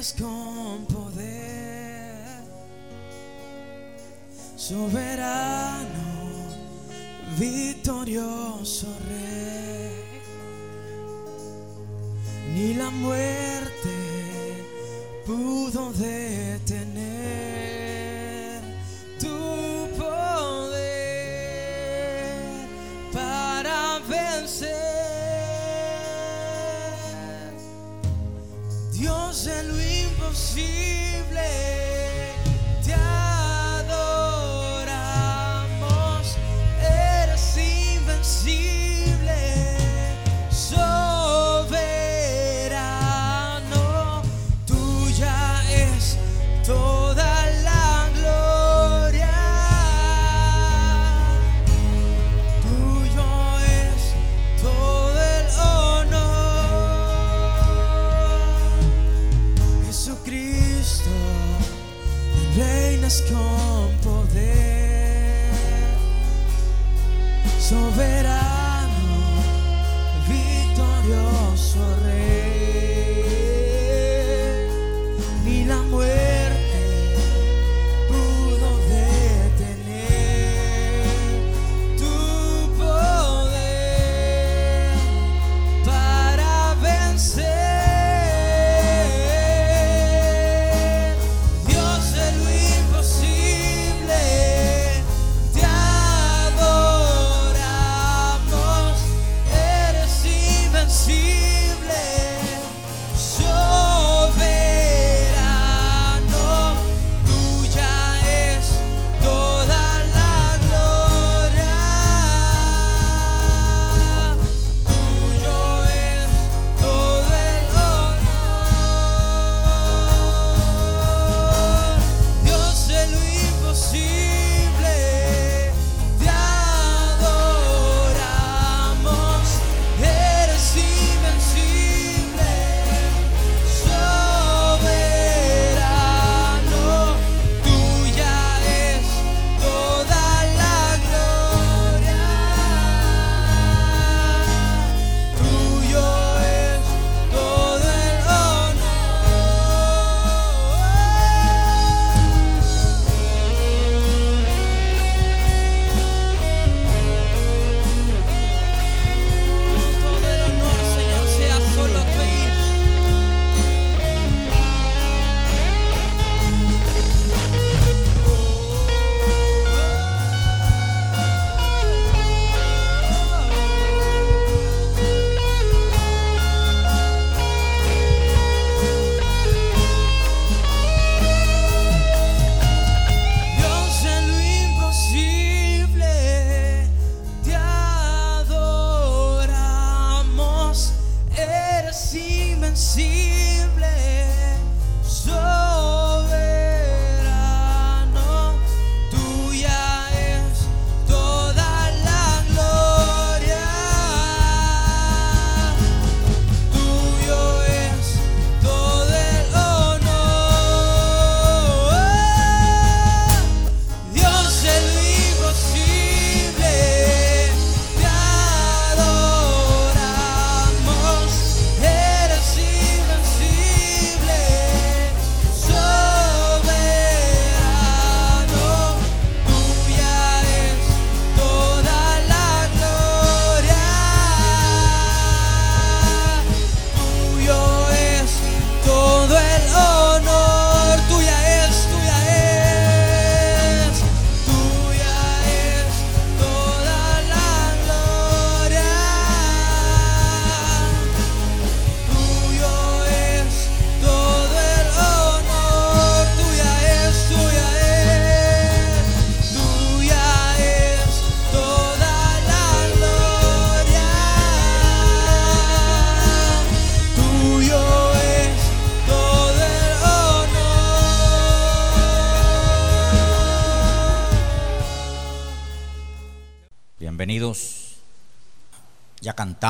vienes con poder, soberano, victorioso rey, ni la muerte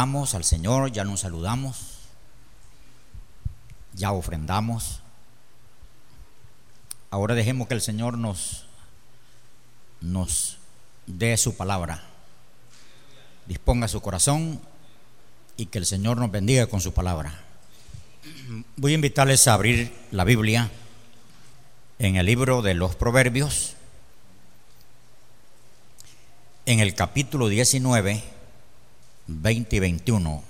al Señor, ya nos saludamos, ya ofrendamos. Ahora dejemos que el Señor nos, nos dé su palabra. Disponga su corazón y que el Señor nos bendiga con su palabra. Voy a invitarles a abrir la Biblia en el libro de los Proverbios, en el capítulo 19 20 y 21.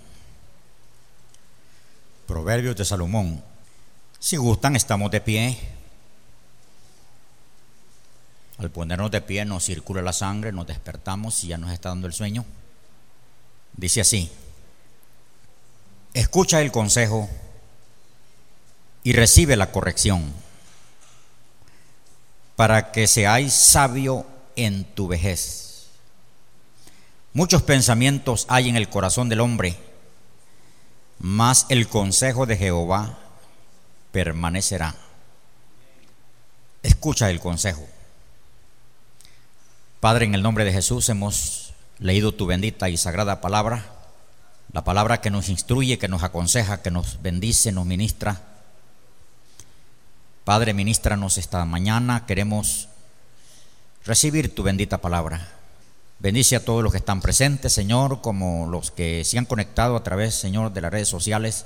Proverbios de Salomón. Si gustan, estamos de pie. Al ponernos de pie nos circula la sangre, nos despertamos y ya nos está dando el sueño. Dice así, escucha el consejo y recibe la corrección para que seáis sabio en tu vejez. Muchos pensamientos hay en el corazón del hombre, mas el consejo de Jehová permanecerá. Escucha el consejo. Padre, en el nombre de Jesús hemos leído tu bendita y sagrada palabra, la palabra que nos instruye, que nos aconseja, que nos bendice, nos ministra. Padre, ministranos esta mañana, queremos recibir tu bendita palabra. Bendice a todos los que están presentes, Señor, como los que se han conectado a través, Señor, de las redes sociales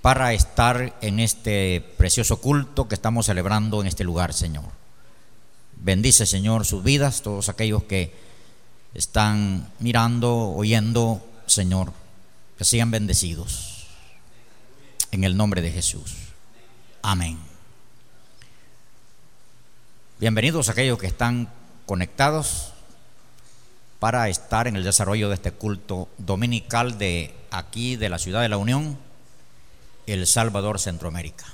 para estar en este precioso culto que estamos celebrando en este lugar, Señor. Bendice, Señor, sus vidas, todos aquellos que están mirando, oyendo, Señor, que sean bendecidos. En el nombre de Jesús. Amén. Bienvenidos aquellos que están conectados para estar en el desarrollo de este culto dominical de aquí, de la ciudad de la Unión, El Salvador, Centroamérica.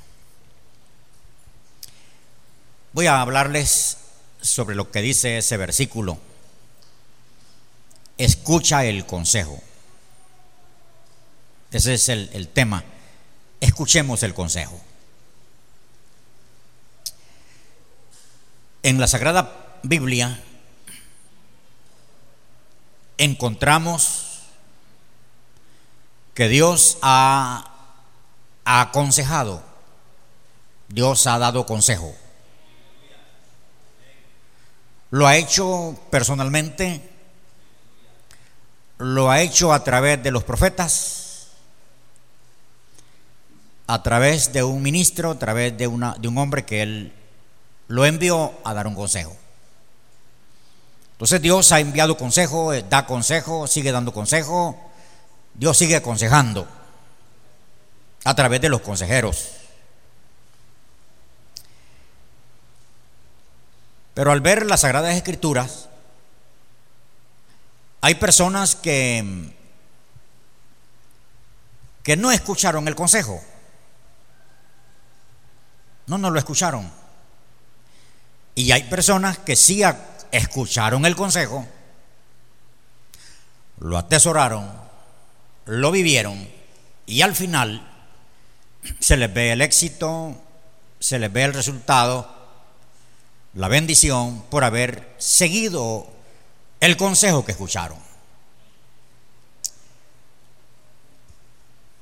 Voy a hablarles sobre lo que dice ese versículo. Escucha el consejo. Ese es el, el tema. Escuchemos el consejo. En la Sagrada Biblia encontramos que Dios ha, ha aconsejado, Dios ha dado consejo. Lo ha hecho personalmente, lo ha hecho a través de los profetas, a través de un ministro, a través de, una, de un hombre que él lo envió a dar un consejo. Entonces Dios ha enviado consejo, eh, da consejo, sigue dando consejo, Dios sigue aconsejando a través de los consejeros. Pero al ver las Sagradas Escrituras, hay personas que, que no escucharon el consejo. No, no lo escucharon. Y hay personas que sí escucharon el consejo, lo atesoraron, lo vivieron y al final se les ve el éxito, se les ve el resultado, la bendición por haber seguido el consejo que escucharon.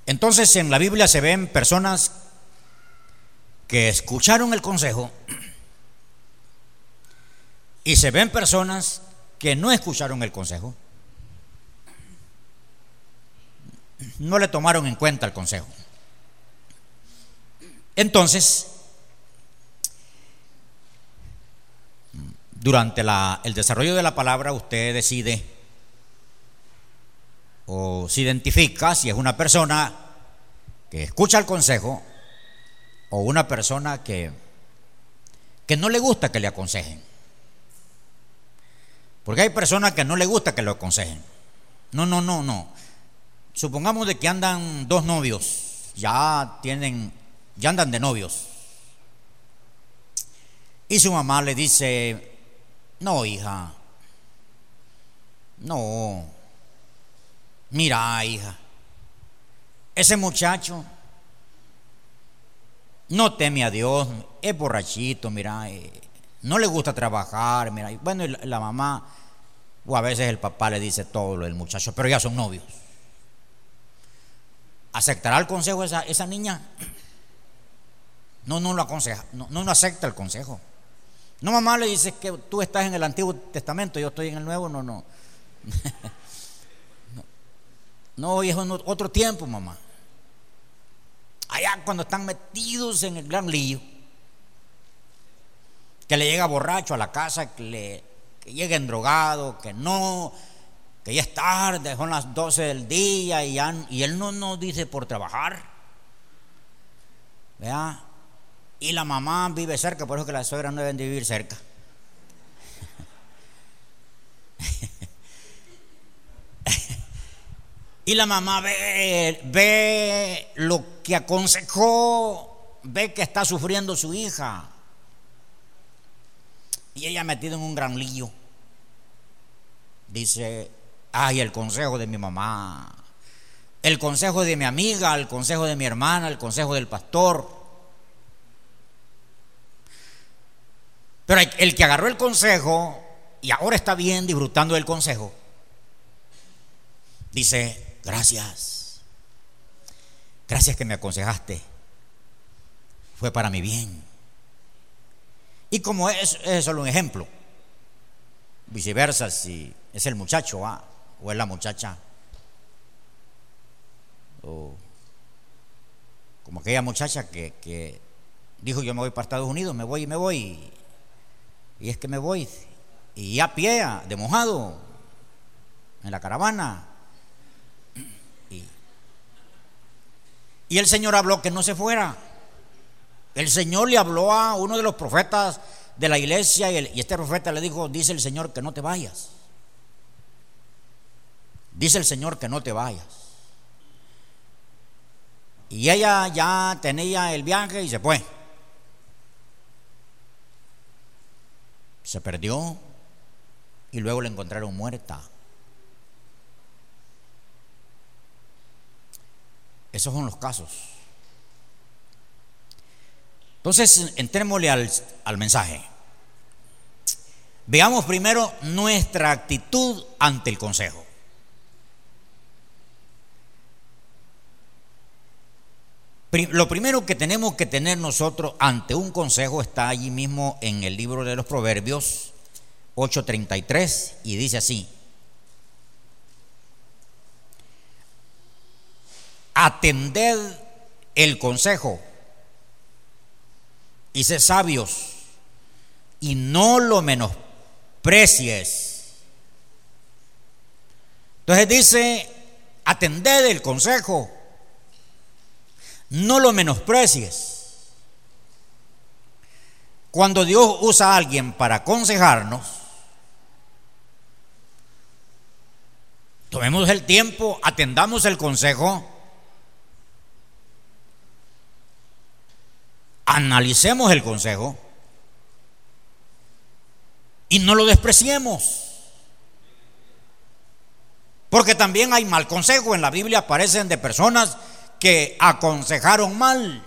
Entonces en la Biblia se ven personas que escucharon el consejo y se ven personas que no escucharon el consejo. No le tomaron en cuenta el consejo. Entonces, durante el desarrollo de la palabra usted decide o se identifica si es una persona que escucha el consejo o una persona que, que no le gusta que le aconsejen. Porque hay personas que no le gusta que lo aconsejen. No, no, no, no. Supongamos de que andan dos novios, ya tienen, ya andan de novios. Y su mamá le dice, no, hija, no, mira, hija, ese muchacho no teme a Dios, es borrachito, mira, eh, no le gusta trabajar, mira, bueno, la mamá o a veces el papá le dice todo lo del muchacho, pero ya son novios. ¿Aceptará el consejo esa, esa niña? No, no lo aconseja, no, no acepta el consejo. No, mamá le dice que tú estás en el Antiguo Testamento, yo estoy en el Nuevo, no, no. no, hoy es otro tiempo, mamá. allá cuando están metidos en el gran lío, que le llega borracho a la casa, que, le, que lleguen drogado, que no, que ya es tarde, son las 12 del día y él no nos dice por trabajar. ¿Vea? Y la mamá vive cerca, por eso que las suegras no deben de vivir cerca. Y la mamá ve, ve lo que aconsejó, ve que está sufriendo su hija. Y ella metida en un gran lío. Dice, ay, el consejo de mi mamá, el consejo de mi amiga, el consejo de mi hermana, el consejo del pastor. Pero el que agarró el consejo y ahora está bien disfrutando del consejo, dice, gracias, gracias que me aconsejaste, fue para mi bien. Y como es, es solo un ejemplo, viceversa, si es el muchacho o es la muchacha, o como aquella muchacha que, dijo yo me voy para Estados Unidos, me voy y me voy, y es que me voy, y a pie, de mojado, en la caravana. Y, el Señor habló que no se fuera. El Señor le habló a uno de los profetas de la iglesia y este profeta le dijo, dice el Señor que no te vayas. Dice el Señor que no te vayas. Y ella ya tenía el viaje y se fue. Se perdió y luego la encontraron muerta. Esos son los casos. Entonces, entrémosle al, al mensaje. Veamos primero nuestra actitud ante el consejo. Lo primero que tenemos que tener nosotros ante un consejo está allí mismo en el libro de los Proverbios 8:33 y dice así. Atended el consejo y sé sabios y no lo menosprecies. Entonces dice, atended el consejo, no lo menosprecies. Cuando Dios usa a alguien para aconsejarnos, tomemos el tiempo, atendamos el consejo, analicemos el consejo y no lo despreciemos. Porque también hay mal consejo. En la Biblia aparecen de personas que aconsejaron mal.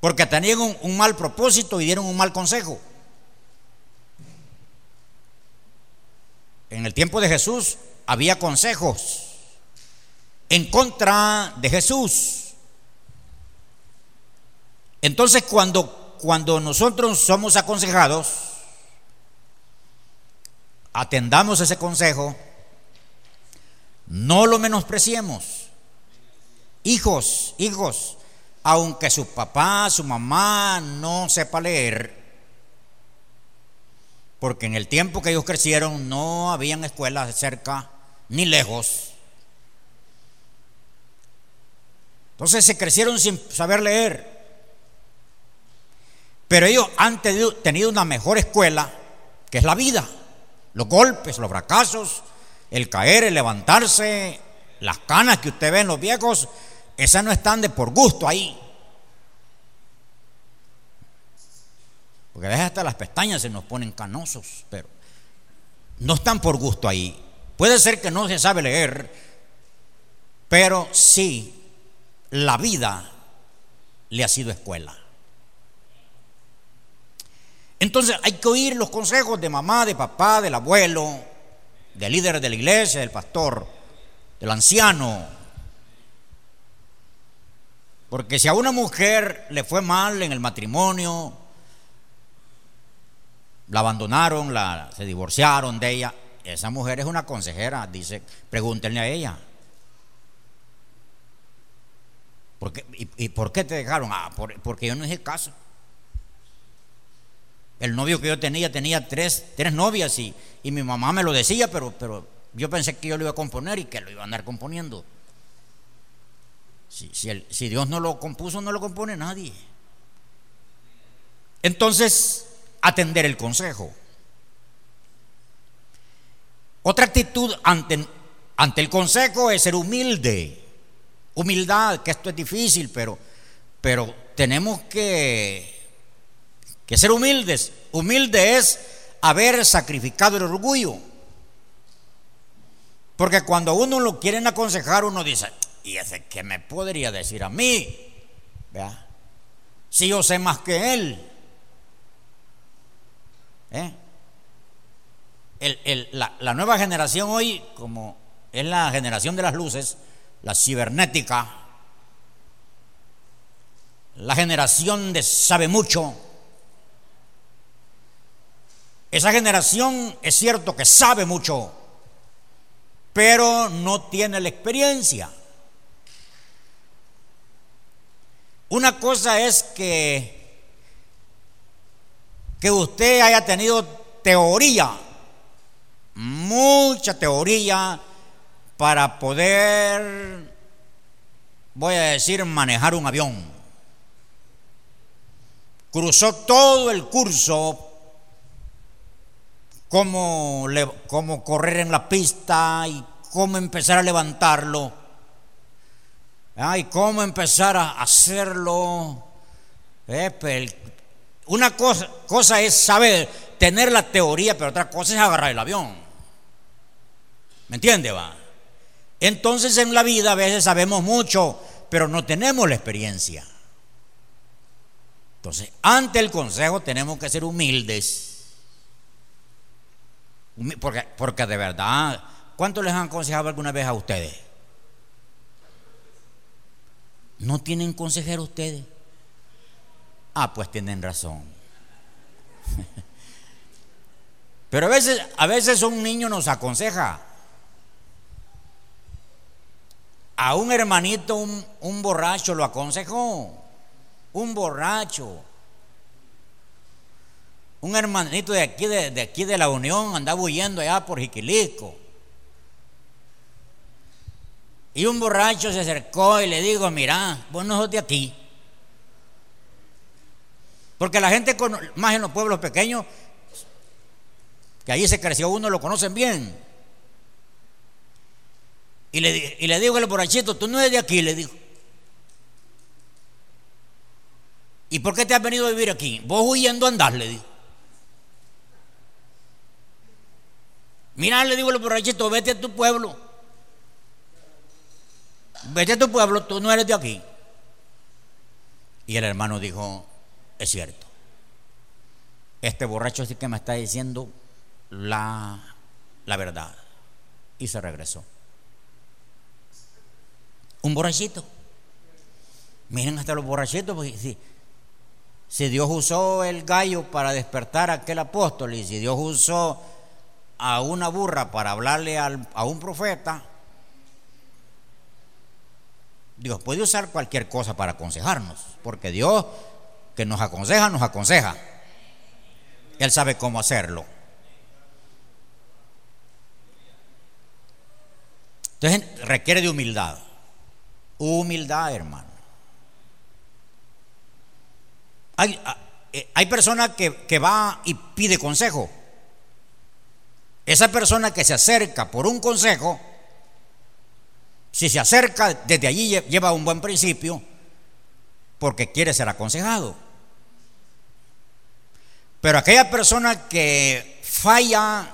Porque tenían un, mal propósito y dieron un mal consejo. En el tiempo de Jesús había consejos en contra de Jesús. Entonces cuando, cuando nosotros somos aconsejados, atendamos ese consejo, no lo menospreciemos. Hijos, hijos, aunque su papá, su mamá no sepa leer, porque en el tiempo que ellos crecieron no habían escuelas cerca ni lejos. Entonces se crecieron sin saber leer. Pero ellos han tenido, una mejor escuela, que es la vida. Los golpes, los fracasos, el caer, el levantarse, las canas que usted ve en los viejos, esas no están de por gusto ahí. Porque a hasta las pestañas se nos ponen canosos, pero no están por gusto ahí. Puede ser que no se sabe leer, pero sí, la vida le ha sido escuela. Entonces hay que oír los consejos de mamá, de papá, del abuelo, del líder de la iglesia, del pastor, del anciano. Porque si a una mujer le fue mal en el matrimonio, la abandonaron, la, se divorciaron de ella, esa mujer es una consejera, dice, pregúntenle a ella. ¿Por qué? ¿Y, por qué te dejaron? Ah, por- porque yo no hice caso. El novio que yo tenía tenía tres, tres novias y, y mi mamá me lo decía, pero, pero yo pensé que yo lo iba a componer y que lo iba a andar componiendo. Si, si el- si Dios no lo compuso, no lo compone nadie. Entonces, atender el consejo. Otra actitud ante, ante el consejo es ser humilde. Humildad, que esto es difícil, pero, pero tenemos que, que ser humildes. Humilde es haber sacrificado el orgullo. Porque cuando uno lo quieren aconsejar, uno dice, ¿y ese qué me podría decir a mí? ¿Vea? Si yo sé más que él. ¿Eh? El- el- la, la nueva generación hoy, como es la generación de las luces, la cibernética, la generación de sabe mucho, esa generación es cierto que sabe mucho, pero no tiene la experiencia. Una cosa es que, que usted haya tenido teoría, mucha teoría para poder, voy a decir, manejar un avión. Cruzó todo el curso, cómo, cómo correr en la pista y cómo empezar a levantarlo. Ah, y cómo empezar a hacerlo. Eh, una cosa, cosa es saber, tener la teoría, pero otra cosa es agarrar el avión. ¿Me entiende, va? Entonces en la vida a veces sabemos mucho, pero no tenemos la experiencia. Entonces, ante el consejo tenemos que ser humildes. Porque, porque de verdad, ¿cuánto les han aconsejado alguna vez a ustedes? ¿No tienen consejero ustedes? Ah, pues tienen razón. Pero a veces, a veces un niño nos aconseja. A un hermanito, un borracho lo aconsejó. Un borracho. Un hermanito de aquí de, de aquí de la Unión andaba huyendo allá por Jiquilisco. Y un borracho se acercó y le dijo, mira, vos no sos de aquí. Porque la gente, más en los pueblos pequeños, que allí se creció uno, lo conocen bien. Y le, y le digo al borrachito, tú no eres de aquí, le dijo. ¿Y por qué te has venido a vivir aquí? Vos huyendo andás, le dijo. Mira, le digo al borrachito, vete a tu pueblo. Vete a tu pueblo, tú no eres de aquí. Y el hermano dijo, es cierto. Este borracho sí que me está diciendo la, la verdad. Y se regresó. Un borrachito. Miren hasta los borrachitos, si, si Dios usó el gallo para despertar a aquel apóstol y si Dios usó a una burra para hablarle al- a un profeta, Dios puede usar cualquier cosa para aconsejarnos, porque Dios que nos aconseja, nos aconseja. Él sabe cómo hacerlo. Entonces requiere de humildad. Humildad, hermano. Hay, eh, hay personas que, que va y pide consejo. Esa persona que se acerca por un consejo, si se acerca desde allí lle- lleva un buen principio porque quiere ser aconsejado. Pero aquella persona que falla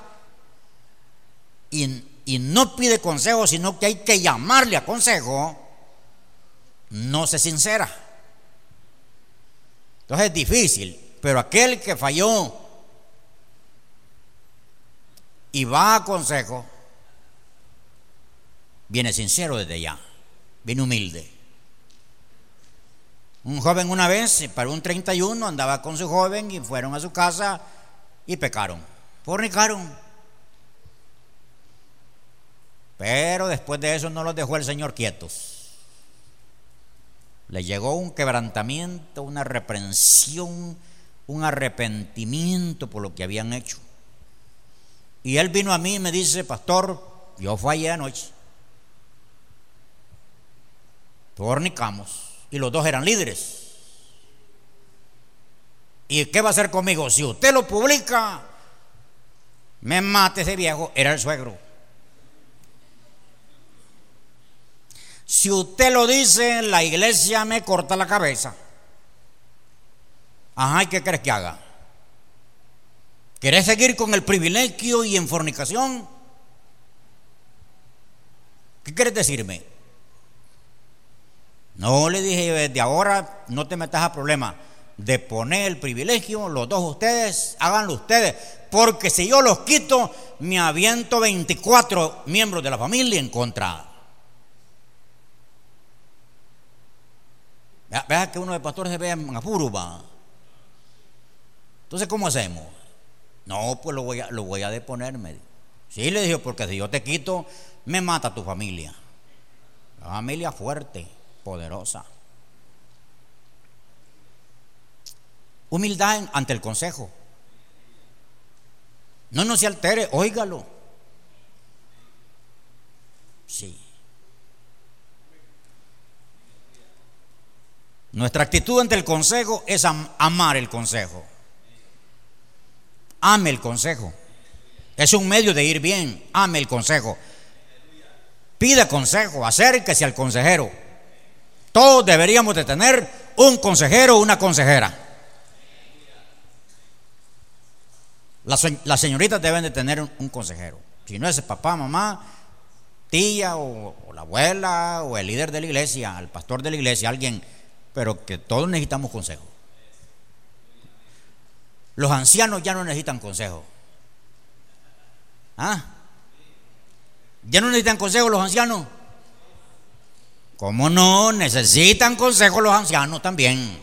y no pide consejo, sino que hay que llamarle a consejo, no se sincera. Entonces es difícil, pero aquel que falló y va a consejo, viene sincero desde ya, viene humilde. Un joven una vez, para un 31, andaba con su joven y fueron a su casa y pecaron, fornicaron. Pero después de eso no los dejó el Señor quietos. Le llegó un quebrantamiento, una reprensión, un arrepentimiento por lo que habían hecho. Y él vino a mí y me dice, pastor, yo fallé anoche. Fornicamos. Y los dos eran líderes. ¿Y qué va a hacer conmigo? Si usted lo publica, me mate ese viejo. Era el suegro. Si usted lo dice, la iglesia me corta la cabeza. Ajá, ¿y qué crees que haga? ¿Querés seguir con el privilegio y en fornicación? ¿Qué quieres decirme? No le dije, desde ahora no te metas a problema de poner el privilegio, los dos ustedes, háganlo ustedes, porque si yo los quito, me aviento 24 miembros de la familia en contra. Vea que uno de pastores se ve en apuro, Entonces, ¿cómo hacemos? No, pues lo voy a, lo voy a deponerme. Sí, le dije, porque si yo te quito, me mata tu familia. La familia fuerte, poderosa. Humildad ante el consejo. No, no se altere, óigalo. Sí. Nuestra actitud ante el consejo es amar el consejo. Ame el consejo. Es un medio de ir bien. Ame el consejo. Pida consejo, acérquese al consejero. Todos deberíamos de tener un consejero o una consejera. Las, señoritas deben de tener un, consejero. Si no es el papá, mamá, tía o, o, la abuela o el líder de la iglesia, el pastor de la iglesia, alguien, pero que todos necesitamos consejo. Los ancianos ya no necesitan consejo. ¿Ah? ¿Ya no necesitan consejo los ancianos? ¿Cómo no? Necesitan consejo los ancianos también.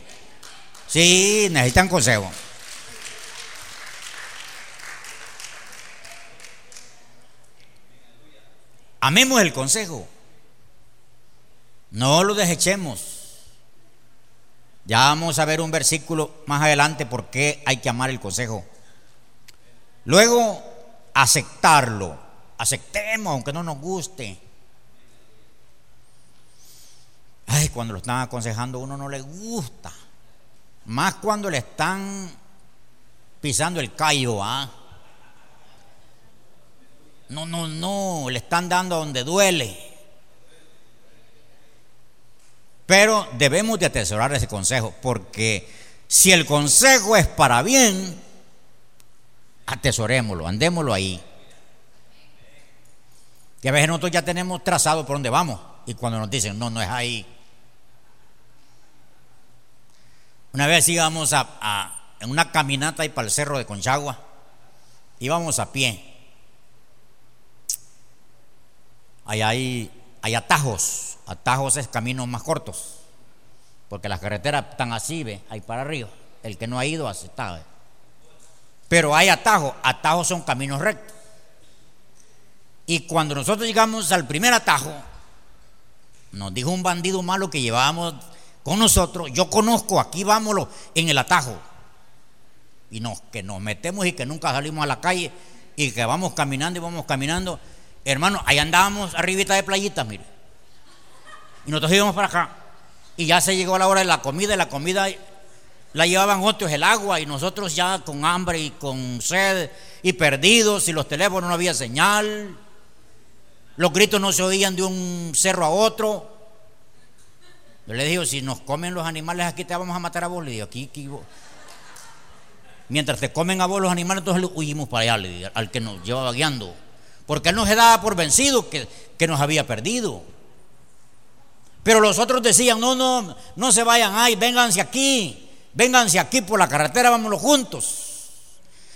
Sí, necesitan consejo. Amemos el consejo. No lo desechemos. Ya vamos a ver un versículo más adelante por qué hay que amar el consejo. Luego, aceptarlo. Aceptemos, aunque no nos guste. Ay, cuando lo están aconsejando a uno no le gusta. Más cuando le están pisando el callo, ¿ah? No, no, no, le están dando donde duele. Pero debemos de atesorar ese consejo, porque si el consejo es para bien, atesorémoslo, andémoslo ahí. Que a veces nosotros ya tenemos trazado por dónde vamos, y cuando nos dicen, no, no es ahí. Una vez íbamos a, en una caminata ahí para el cerro de Conchagua, íbamos a pie. Ahí hay, hay atajos Atajos es caminos más cortos, porque las carreteras están así, ve, ahí para arriba. El que no ha ido, está. Pero hay atajos, atajos son caminos rectos. Y cuando nosotros llegamos al primer atajo, nos dijo un bandido malo que llevábamos con nosotros, yo conozco, aquí vámonos en el atajo. Y que nos metemos y que nunca salimos a la calle y que vamos caminando y vamos caminando. Hermano, ahí andábamos arribita de playitas, mire. Y nosotros íbamos para acá. Y ya se llegó la hora de la comida y la comida la llevaban otros el agua y nosotros ya con hambre y con sed y perdidos y los teléfonos no había señal. Los gritos no se oían de un cerro a otro. Yo le digo, si nos comen los animales aquí te vamos a matar a vos. Le digo, aquí, aquí Mientras te comen a vos los animales, entonces huimos para allá, al que nos llevaba guiando. Porque él no se daba por vencido que, que nos había perdido. Pero los otros decían, no, no, no se vayan ahí, vénganse aquí, vénganse aquí por la carretera, vámonos juntos.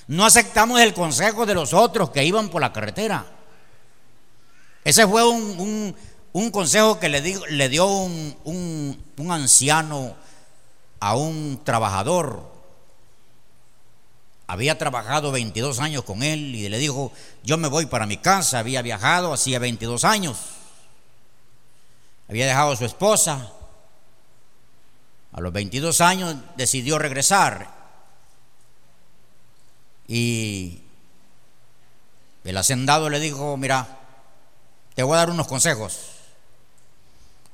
No aceptamos el consejo de los otros que iban por la carretera. Ese fue un, consejo que le, le dio un, un anciano a un trabajador. Había trabajado 22 años con él y le dijo, yo me voy para mi casa, había viajado hacía 22 años había dejado a su esposa A los 22 años decidió regresar y el hacendado le dijo, mira, te voy a dar unos consejos.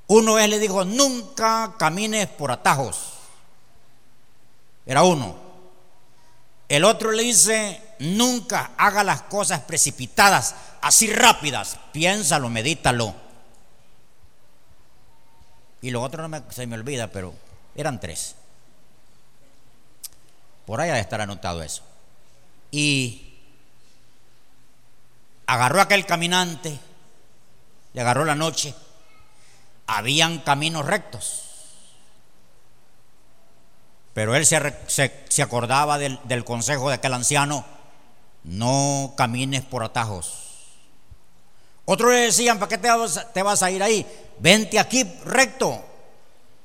Uno es, le dijo, nunca camines por atajos. Era uno. El otro le dice, nunca haga las cosas precipitadas, así rápidas. Piénsalo, medítalo. Y lo otro no me, se me olvida, pero eran tres. Por ahí ha de estar anotado eso. Y agarró a aquel caminante, le agarró la noche. Habían caminos rectos. Pero él se, se, se acordaba del, del consejo de aquel anciano, no camines por atajos. Otros le decían, ¿para qué te vas, te vas, a ir ahí? Vente aquí recto.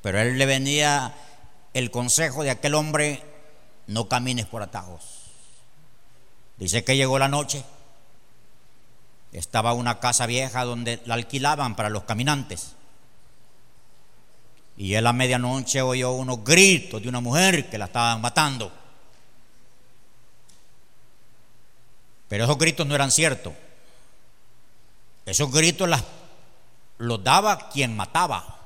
Pero él le venía el consejo de aquel hombre, no camines por atajos. Dice que llegó la noche, estaba una casa vieja donde la alquilaban para los caminantes. Y él a medianoche oyó unos gritos de una mujer que la estaban matando. Pero esos gritos no eran ciertos. Esos gritos los daba quien mataba.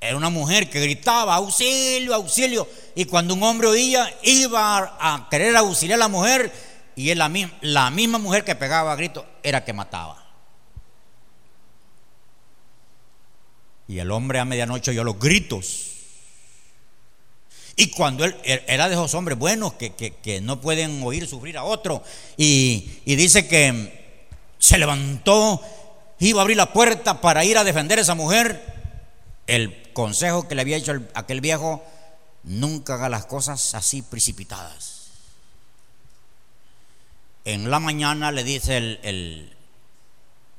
Era una mujer que gritaba, auxilio, auxilio. Y cuando un hombre oía, iba a querer auxiliar a la mujer. Y la, la misma mujer que pegaba gritos, era que mataba. Y el hombre a medianoche oyó los gritos. Y cuando él era de esos hombres buenos que, no pueden oír sufrir a otro, y, dice que se levantó, iba a abrir la puerta para ir a defender a esa mujer, el consejo que le había hecho aquel viejo, nunca haga las cosas así precipitadas. En la mañana le dice el,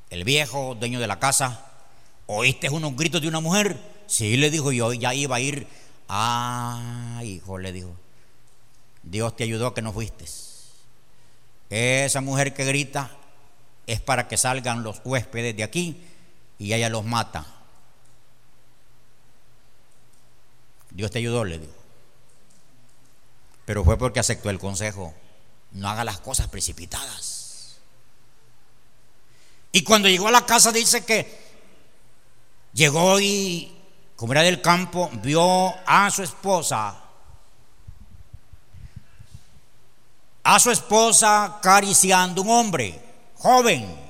el, viejo dueño de la casa, ¿oíste unos gritos de una mujer? Sí, le dijo yo, ya iba a ir Ah, hijo, le dijo, Dios te ayudó que no fuiste. Esa mujer que grita es para que salgan los huéspedes de aquí y ella los mata. Dios te ayudó, le dijo. Pero fue porque aceptó el consejo. No haga las cosas precipitadas. Y cuando llegó a la casa dice que llegó y como era del campo, vio a su esposa, a su esposa acariciando un hombre joven.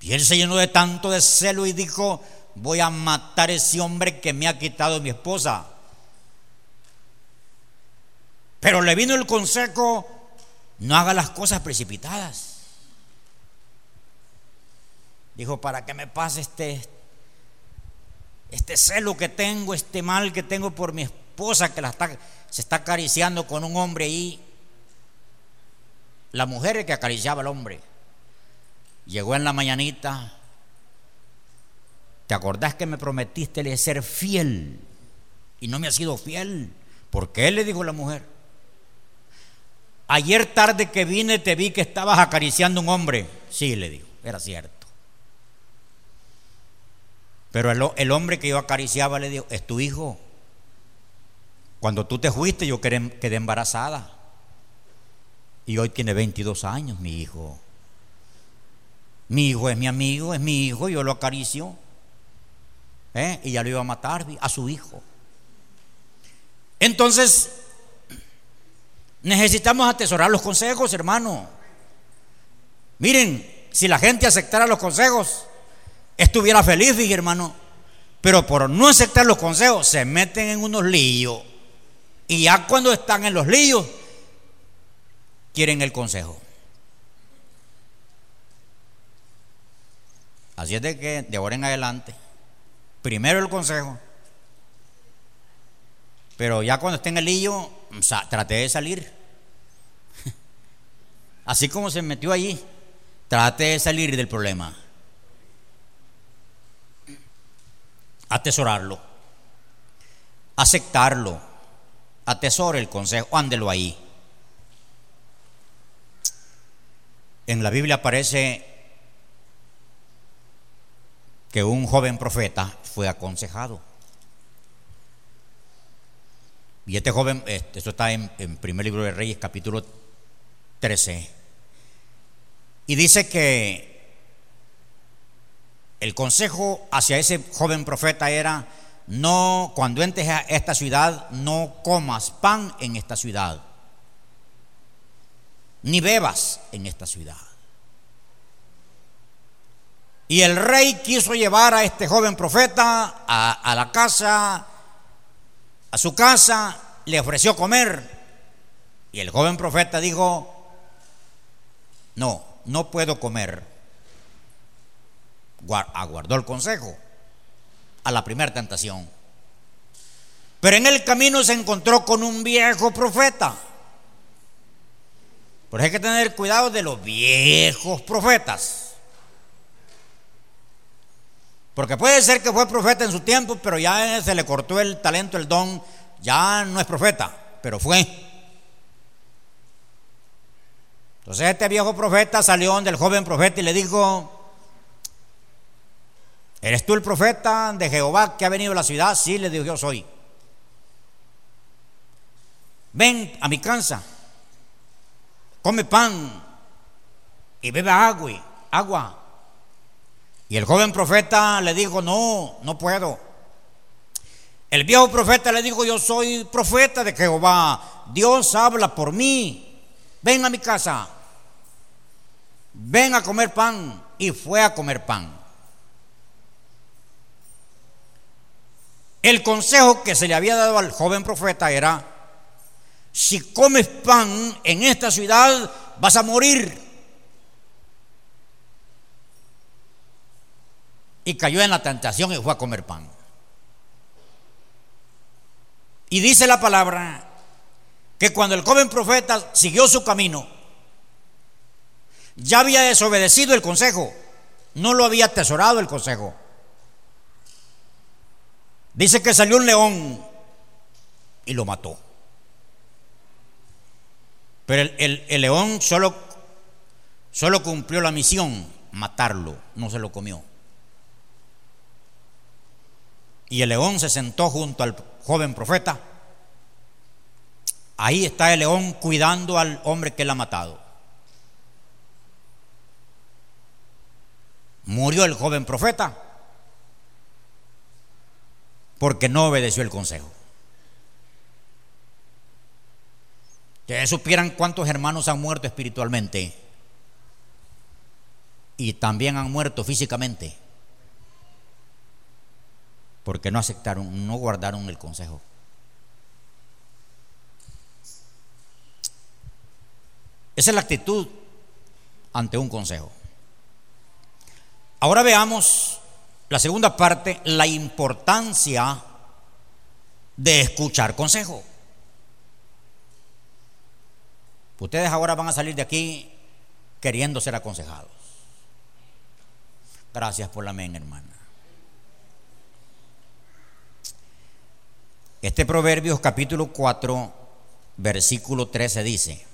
Y él se llenó de tanto de celo y dijo, voy a matar a ese hombre que me ha quitado mi esposa. Pero le vino el consejo, no haga las cosas precipitadas. Dijo, para que me pase este, este celo que tengo, este mal que tengo por mi esposa que la está, se está acariciando con un hombre ahí. La mujer que acariciaba al hombre. Llegó en la mañanita. ¿Te acordás que me prometiste ser fiel? Y no me ha sido fiel. ¿Por qué? le dijo la mujer. Ayer tarde que vine te vi que estabas acariciando un hombre. Sí, le dijo, era cierto. Pero el, hombre que yo acariciaba le dijo, es tu hijo. Cuando tú te fuiste yo quedé embarazada. Y hoy tiene 22 años mi hijo. Mi hijo es mi amigo, es mi hijo, yo lo acaricio. ¿eh? Y ya lo iba a matar a su hijo. Entonces, necesitamos atesorar los consejos, hermano. Miren, si la gente aceptara los consejos, estuviera feliz, hermano. Pero por no aceptar los consejos se meten en unos líos. Y ya cuando están en los líos, quieren el consejo. Así es de que de ahora en adelante, primero el consejo. Pero ya cuando esté en el lío, trate de salir. Así como se metió allí, trate de salir del problema. atesorarlo, aceptarlo, atesore el consejo, ándelo ahí. En la Biblia aparece que un joven profeta fue aconsejado. Y este joven, este, esto está en, en primer libro de Reyes, capítulo 13. Y dice que el consejo hacia ese joven profeta era, no, cuando entres a esta ciudad, no comas pan en esta ciudad, ni bebas en esta ciudad. Y el rey quiso llevar a este joven profeta a, la casa, a su casa, le ofreció comer. Y el joven profeta dijo, no, no puedo comer. Aguardó el consejo a la primera tentación. Pero en el camino se encontró con un viejo profeta. Por eso hay que tener cuidado de los viejos profetas. Porque puede ser que fue profeta en su tiempo, pero ya se le cortó el talento, el don, ya no es profeta, pero fue. Entonces este viejo profeta salió donde el joven profeta y le dijo, ¿Eres tú el profeta de Jehová que ha venido a la ciudad? Sí, le dijo yo soy. Ven a mi casa, come pan y bebe agua, agua. Y el joven profeta le dijo, no, no puedo. El viejo profeta le dijo, yo soy profeta de Jehová, Dios habla por mí, ven a mi casa, ven a comer pan. Y fue a comer pan. El consejo que se le había dado al joven profeta era, si comes pan en esta ciudad, vas a morir. Y cayó en la tentación y fue a comer pan. Y dice la palabra que cuando el joven profeta siguió su camino, ya había desobedecido el consejo, no lo había atesorado el consejo. Dice que salió un león y lo mató. Pero el, león solo, solo cumplió la misión, matarlo, no se lo comió. Y el león se sentó junto al joven profeta. Ahí está el león cuidando al hombre que le ha matado. Murió el joven profeta porque no obedeció el consejo. Que supieran cuántos hermanos han muerto espiritualmente y también han muerto físicamente porque no aceptaron, no guardaron el consejo. Esa es la actitud ante un consejo. Ahora veamos la segunda parte, la importancia de escuchar consejo. Ustedes ahora van a salir de aquí queriendo ser aconsejados. Gracias por la amén, hermana. Este Proverbios capítulo 4, versículo 13 dice,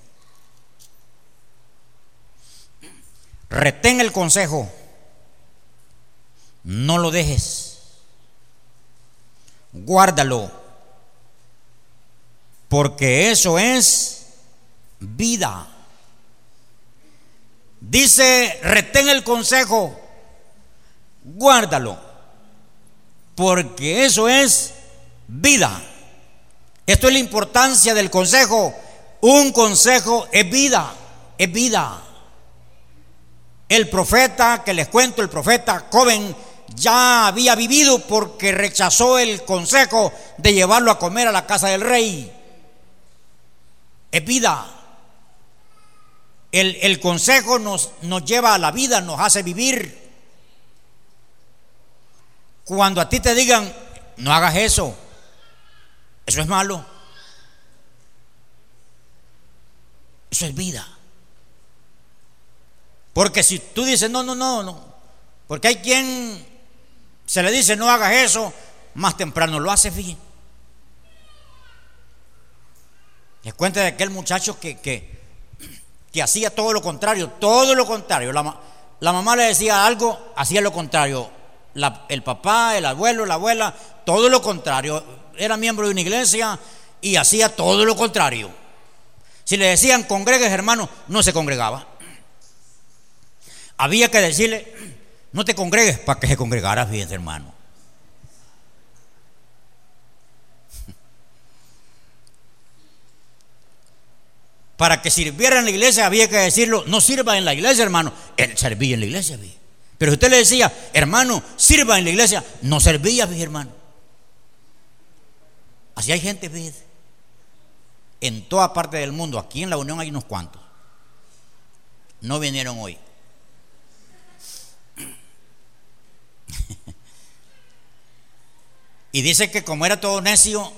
retén el consejo no lo dejes. Guárdalo. Porque eso es vida. Dice, retén el consejo. Guárdalo. Porque eso es vida. Esto es la importancia del consejo. Un consejo es vida. Es vida. El profeta, que les cuento, el profeta joven ya había vivido porque rechazó el consejo de llevarlo a comer a la casa del rey. Es vida. El, el consejo nos, nos lleva a la vida, nos hace vivir. Cuando a ti te digan, no hagas eso, eso es malo. Eso es vida. Porque si tú dices, no, no, no, no, porque hay quien se le dice no hagas eso, más temprano lo hace, fíjense. Les de aquel muchacho que, que, hacía todo lo contrario, todo lo contrario. La, la mamá le decía algo, hacía lo contrario. el papá, el abuelo, la abuela, todo lo contrario. Era miembro de una iglesia y hacía todo lo contrario. Si le decían congregues, hermano, no se congregaba. Había que decirle, no te congregues para que se congregara, fíjense, hermano. Para que sirviera en la iglesia había que decirlo, no sirva en la iglesia, hermano. Él servía en la iglesia, vi. Pero usted le decía, hermano, sirva en la iglesia, no servía, vi, hermano. Así hay gente, fíjese. En toda parte del mundo, aquí en la Unión hay unos cuantos. No vinieron hoy. y dice que como era todo necio,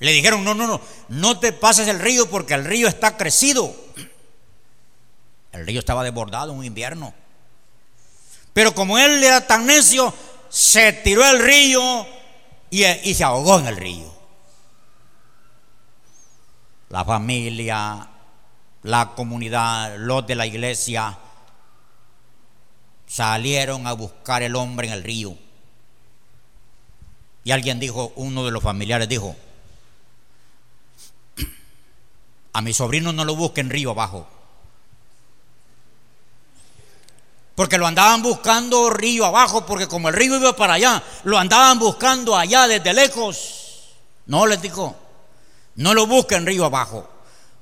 le dijeron, no, no, no, no te pases el río porque el río está crecido. El río estaba desbordado un invierno. Pero como él era tan necio, se tiró al río y, y se ahogó en el río. La familia, la comunidad, los de la iglesia salieron a buscar el hombre en el río. Y alguien dijo, uno de los familiares dijo, a mi sobrino no lo busquen río abajo. Porque lo andaban buscando río abajo, porque como el río iba para allá, lo andaban buscando allá desde lejos. No les dijo, no lo busquen río abajo,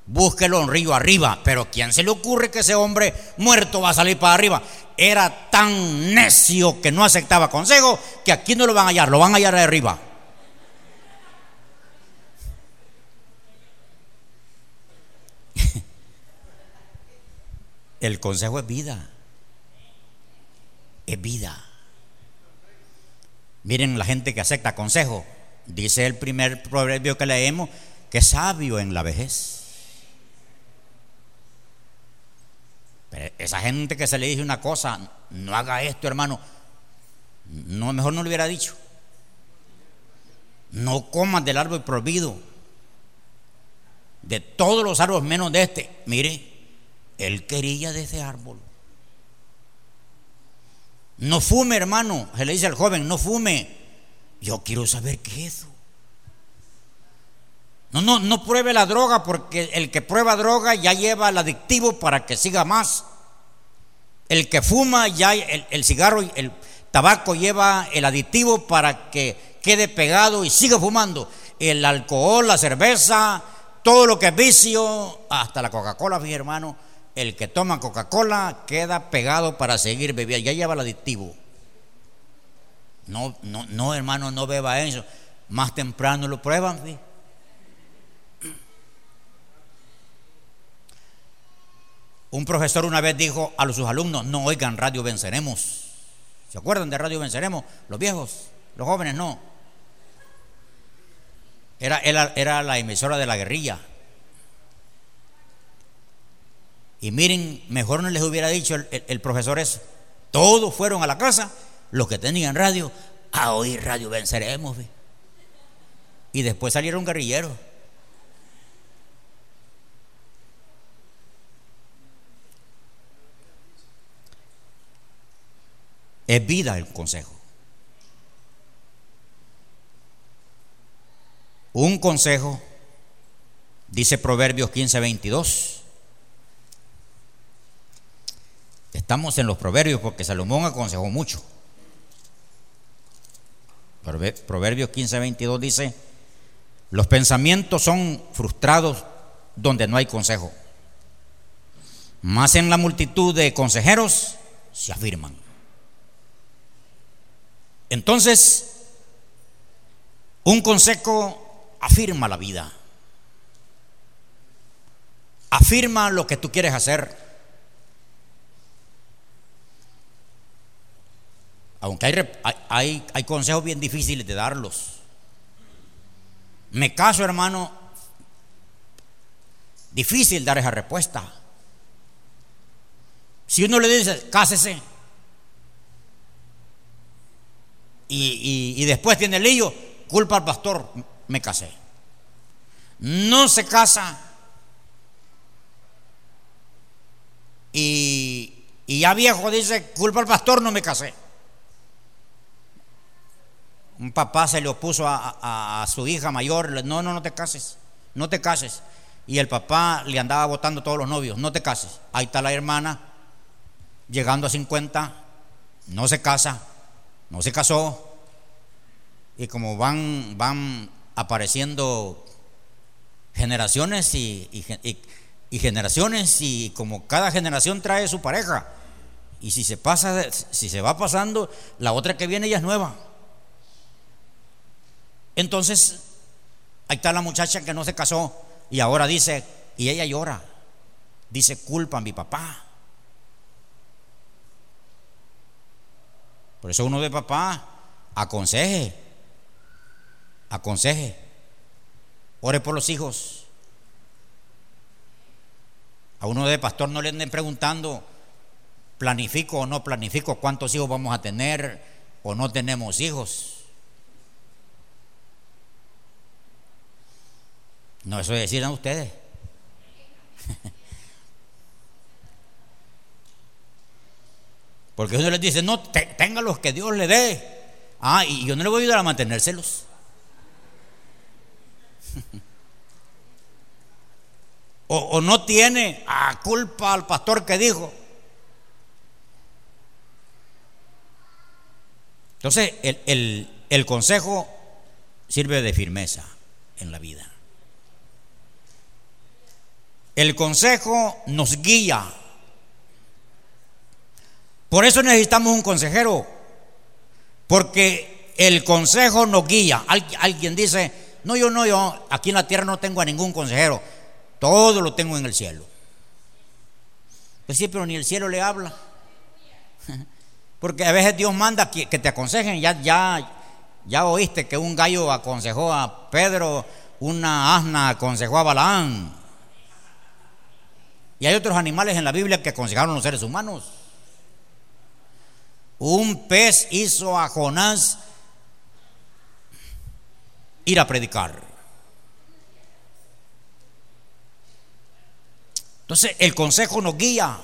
búsquelo en río arriba. Pero ¿quién se le ocurre que ese hombre muerto va a salir para arriba? Era tan necio que no aceptaba consejo que aquí no lo van a hallar, lo van a hallar arriba. El consejo es vida. Es vida. Miren la gente que acepta consejo. Dice el primer proverbio que leemos que es sabio en la vejez. Pero esa gente que se le dice una cosa, no haga esto, hermano. No, mejor no le hubiera dicho. No comas del árbol prohibido. De todos los árboles menos de este. Mire, él quería de ese árbol. No fume, hermano. Se le dice al joven, no fume. Yo quiero saber qué es eso. No, no, no pruebe la droga porque el que prueba droga ya lleva el adictivo para que siga más. El que fuma ya el, el cigarro, el tabaco lleva el adictivo para que quede pegado y siga fumando. El alcohol, la cerveza, todo lo que es vicio, hasta la Coca-Cola, mi hermano, el que toma Coca-Cola queda pegado para seguir bebiendo, ya lleva el adictivo. No, no, no, hermano, no beba eso. Más temprano lo prueban. Un profesor una vez dijo a sus alumnos, no oigan Radio Venceremos. ¿Se acuerdan de Radio Venceremos? Los viejos, los jóvenes no. Era, era, era la emisora de la guerrilla. Y miren, mejor no les hubiera dicho el, profesor eso. Todos fueron a la casa, los que tenían radio, a oír radio venceremos. ¿ve? Y después salieron guerrilleros. Es vida el consejo. Un consejo, dice Proverbios 15, 22. Estamos en los proverbios porque Salomón aconsejó mucho. Proverbios 15, 22 dice, los pensamientos son frustrados donde no hay consejo. Más en la multitud de consejeros se afirman. Entonces, un consejo afirma la vida. Afirma lo que tú quieres hacer. Aunque hay, hay, hay consejos bien difíciles de darlos. Me caso, hermano. Difícil dar esa respuesta. Si uno le dice, cásese, y, y, después tiene lío, culpa al pastor, me casé. No se casa y, y ya viejo dice, culpa al pastor, no me casé. Un papá se le opuso a, su hija mayor, no, no, no te cases, no te cases. Y el papá le andaba votando todos los novios, no te cases. Ahí está la hermana, llegando a 50, no se casa, no se casó. Y como van, van apareciendo generaciones y, y gen- y- y generaciones y como cada generación trae su pareja. Y si se pasa, si se va pasando, la otra que viene ya es nueva. Entonces, ahí está la muchacha que no se casó y ahora dice, y ella llora, dice, culpa a mi papá. Por eso uno de papá, aconseje, aconseje, ore por los hijos. A uno de pastor no le anden preguntando, planifico o no planifico cuántos hijos vamos a tener o no tenemos hijos. No, eso decidan ustedes. Porque uno les dice, no, te- tenga los que Dios le dé. Ah, y yo no le voy a ayudar a mantenérselos. o, o no tiene a culpa al pastor que dijo. Entonces, el, el- el consejo sirve de firmeza en la vida. El consejo nos guía. Por eso necesitamos un consejero. Porque el consejo nos guía. Al- alguien dice, no, yo no, yo aquí en la tierra no tengo a ningún consejero. Todo lo tengo en el cielo. Pues sí, pero ni el cielo le habla. Porque a veces Dios manda que, que te aconsejen. Ya, ya, ya oíste que un gallo aconsejó a Pedro, una asna aconsejó a Balaán. Y hay otros animales en la Biblia que aconsejaron los seres humanos. Un pez hizo a Jonás ir a predicar. Entonces el consejo nos guía.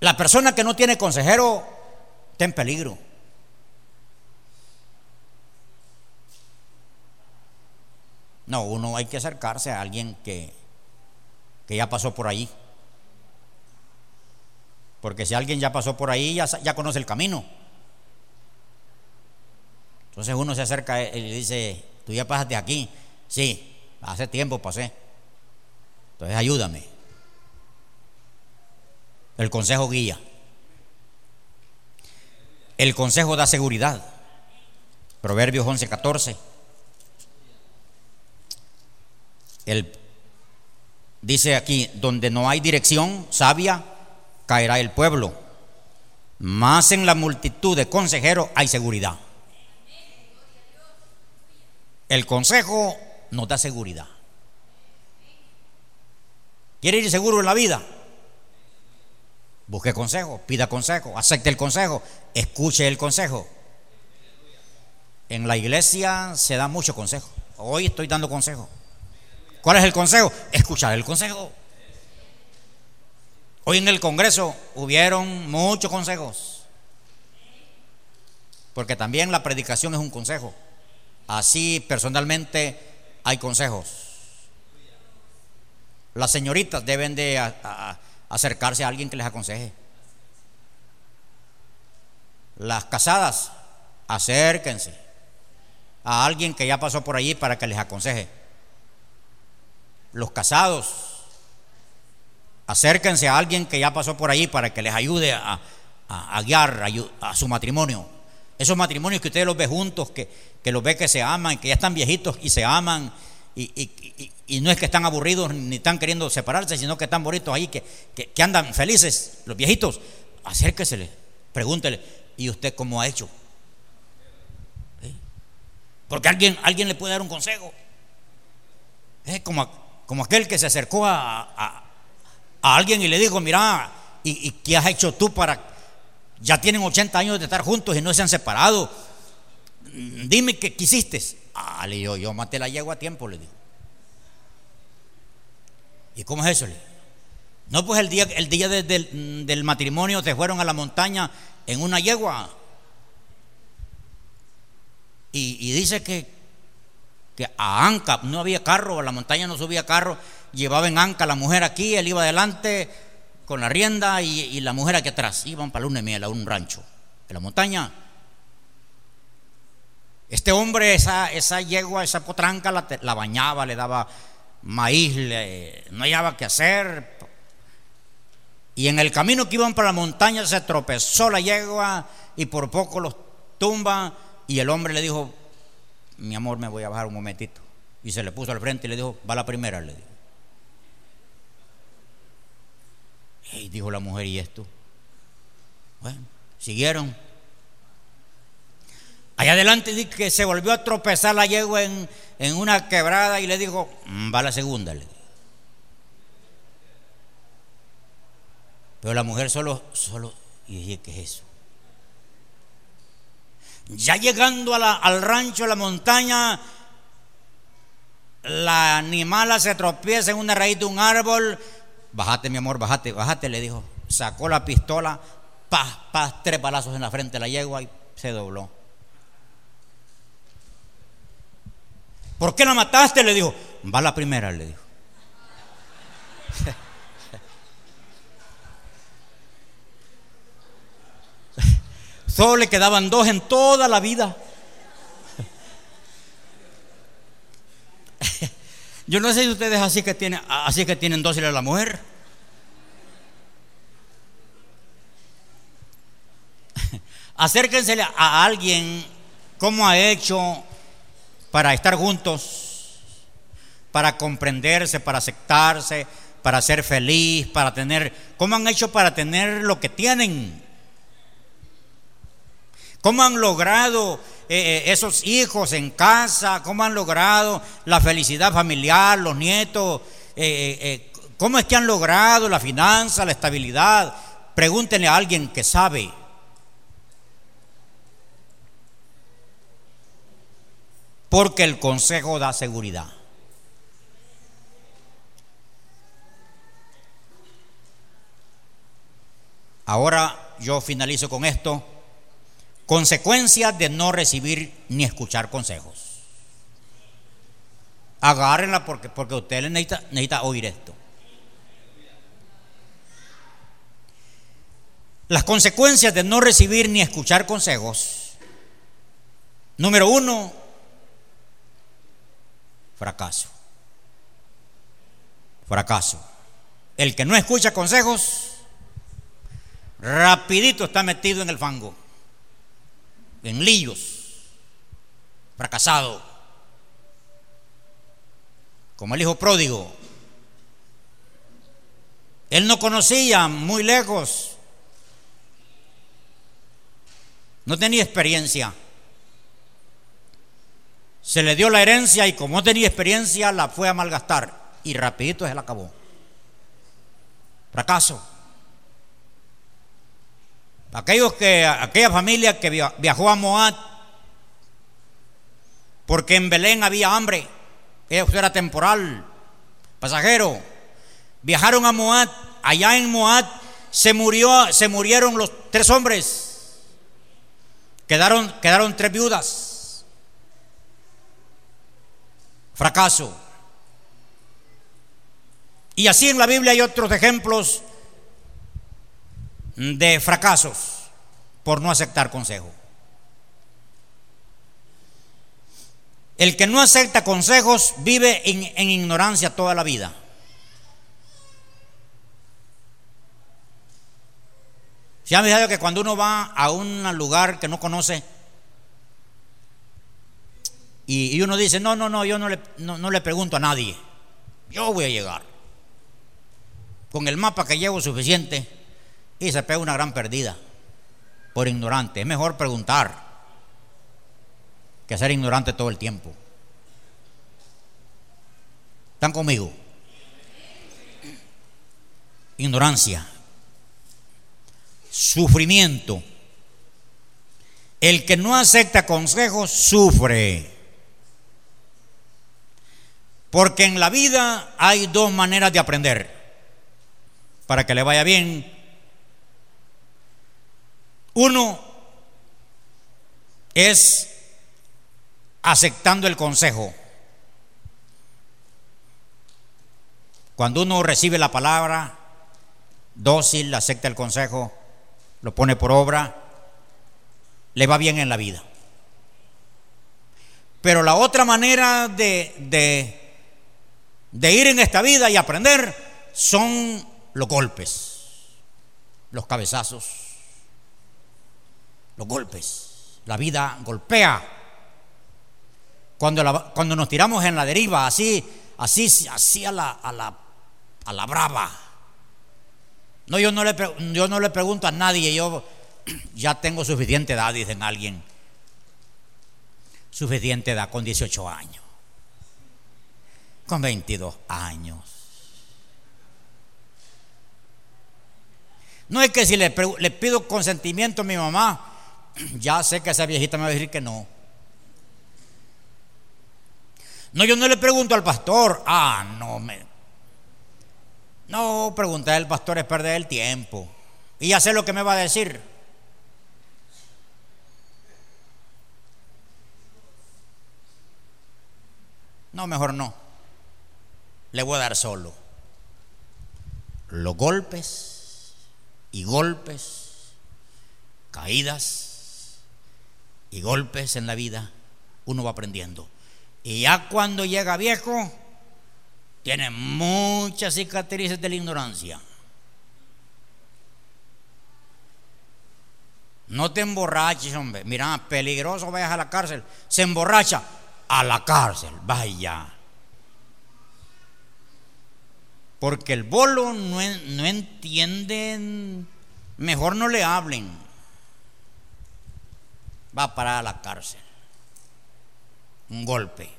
La persona que no tiene consejero está en peligro. No, uno hay que acercarse a alguien que, que ya pasó por ahí. Porque si alguien ya pasó por ahí, ya, ya conoce el camino. Entonces uno se acerca y le dice, tú ya pasaste aquí. Sí, hace tiempo pasé. Entonces ayúdame. El consejo guía. El consejo da seguridad. Proverbios 11, 14. El, dice aquí, donde no hay dirección sabia, caerá el pueblo. Más en la multitud de consejeros hay seguridad. El consejo nos da seguridad. ¿Quiere ir seguro en la vida? Busque consejo, pida consejo, acepte el consejo, escuche el consejo. En la iglesia se da mucho consejo. Hoy estoy dando consejo. ¿Cuál es el consejo? Escuchar el consejo. Hoy en el Congreso hubieron muchos consejos. Porque también la predicación es un consejo. Así personalmente hay consejos. Las señoritas deben de acercarse a alguien que les aconseje. Las casadas, acérquense a alguien que ya pasó por allí para que les aconseje. Los casados, acérquense a alguien que ya pasó por allí para que les ayude a, guiar a, su matrimonio. Esos matrimonios que ustedes los ve juntos, que, que los ve que se aman, que ya están viejitos y se aman, y, y- y- no es que están aburridos ni están queriendo separarse, sino que están bonitos ahí, que, que- andan felices, los viejitos. Acérquesele, pregúntele, ¿y usted cómo ha hecho? ¿Sí? Porque alguien, alguien le puede dar un consejo. Es como, como aquel que se acercó a, a- alguien y le dijo, mira, ¿y, qué has hecho tú para... Ya tienen 80 años de estar juntos y no se han separado. Mm, Dime qué quisiste. Ah, le digo, yo maté la yegua a tiempo, le digo. ¿Y cómo es eso? Le? No, pues el día, el día de- del, del matrimonio se fueron a la montaña en una yegua. Y dice que, que a Anca no había carro, a la montaña no subía carro, llevaba en Anca la mujer aquí, él iba adelante con la rienda y, la mujer aquí atrás. Iban para luna y miel a un rancho en la montaña. Este hombre, esa, esa yegua, esa potranca, la, la bañaba, le daba maíz, le- no hallaba qué hacer. Y en el camino que iban para la montaña se tropezó la yegua y por poco los tumba. Y el hombre le dijo: Mi amor, me voy a bajar un momentito. Y se le puso al frente y le dijo: Va la primera, le dijo. Y dijo la mujer: ¿Y esto? Bueno, siguieron. Allá adelante dice que se volvió a tropezar la yegua en, en una quebrada y le dijo, "Mm, va la segunda. Le dijo. Pero la mujer solo, solo, y dije, ¿qué es eso? Ya llegando al rancho, a la montaña, la animala se tropieza en una raíz de un árbol. Bájate, mi amor, bájate, bájate, le dijo. Sacó la pistola, paz, paz, tres balazos en la frente de la yegua y se dobló. ¿Por qué la mataste? Le dijo. Va la primera, le dijo. Solo le quedaban dos en toda la vida. Yo no sé si ustedes así que tienen, así que tienen dócil a la mujer. Acérquense a alguien cómo ha hecho para estar juntos, para comprenderse, para aceptarse, para ser feliz, para tener, cómo han hecho para tener lo que tienen. ¿Cómo han logrado eh, eh, esos hijos en casa? ¿Cómo han logrado la felicidad familiar, los nietos? Eh, ¿Cómo es que han logrado la finanza, la estabilidad? Pregúntenle a alguien que sabe. Porque el consejo da seguridad. Ahora yo finalizo con esto. Consecuencias de no recibir ni escuchar consejos. Agárrenla porque, porque usted necesita, necesita oír esto. Las consecuencias de no recibir ni escuchar consejos. Número uno, fracaso. Fracaso. El que no escucha consejos, rapidito está metido en el fango, en líos, fracasado. Como el hijo pródigo. Él no conocía muy lejos, no tenía experiencia. Se le dio la herencia y como no tenía experiencia la fue a malgastar y rapidito se la acabó. Fracaso. Aquellos que, aquella familia que via- viajó a Moab porque en Belén había hambre, eso era temporal, pasajero. Viajaron a Moab, allá en Moab se murió, se murieron los tres hombres. Quedaron, quedaron tres viudas. Fracaso. Y así en la Biblia hay otros ejemplos de fracasos por no aceptar consejo. El que no acepta consejos vive en, en ignorancia toda la vida. ¿Se han fijado que cuando uno va a un lugar que no conoce y, y uno dice, no, no, no, yo no le, no, no le pregunto a nadie, yo voy a llegar. Con el mapa que llevo suficiente y se pega una gran perdida por ignorante. Es mejor preguntar que ser ignorante todo el tiempo. ¿Están conmigo? Ignorancia, sufrimiento. El que no acepta consejos sufre. Porque en la vida hay dos maneras de aprender. Para que le vaya bien. Uno es aceptando el consejo. Cuando uno recibe la palabra, dócil, acepta el consejo, lo pone por obra, le va bien en la vida. Pero la otra manera de, de, ir en esta vida y aprender son los golpes, los cabezazos, los golpes. La vida golpea. Cuando, cuando nos tiramos en la deriva, así, así, así a la, a la, a la brava. No, yo no, le, yo no le pregunto a nadie, yo ya tengo suficiente edad, dicen alguien. Suficiente edad con 18 años. Con 22 años. No es que si le, le pido consentimiento a mi mamá, ya sé que esa viejita me va a decir que no. No, yo no le pregunto al pastor. Ah, no me. No, preguntar al pastor es perder el tiempo. Y ya sé lo que me va a decir. No, mejor no. Le voy a dar solo. Los golpes y golpes, caídas y golpes en la vida, uno va aprendiendo. Y ya cuando llega viejo, tiene muchas cicatrices de la ignorancia. No te emborraches, hombre. Mira, peligroso, vayas a la cárcel. Se emborracha a la cárcel. Vaya. Porque el bolo no, no entienden. Mejor no le hablen. Va a parar a la cárcel. Un golpe.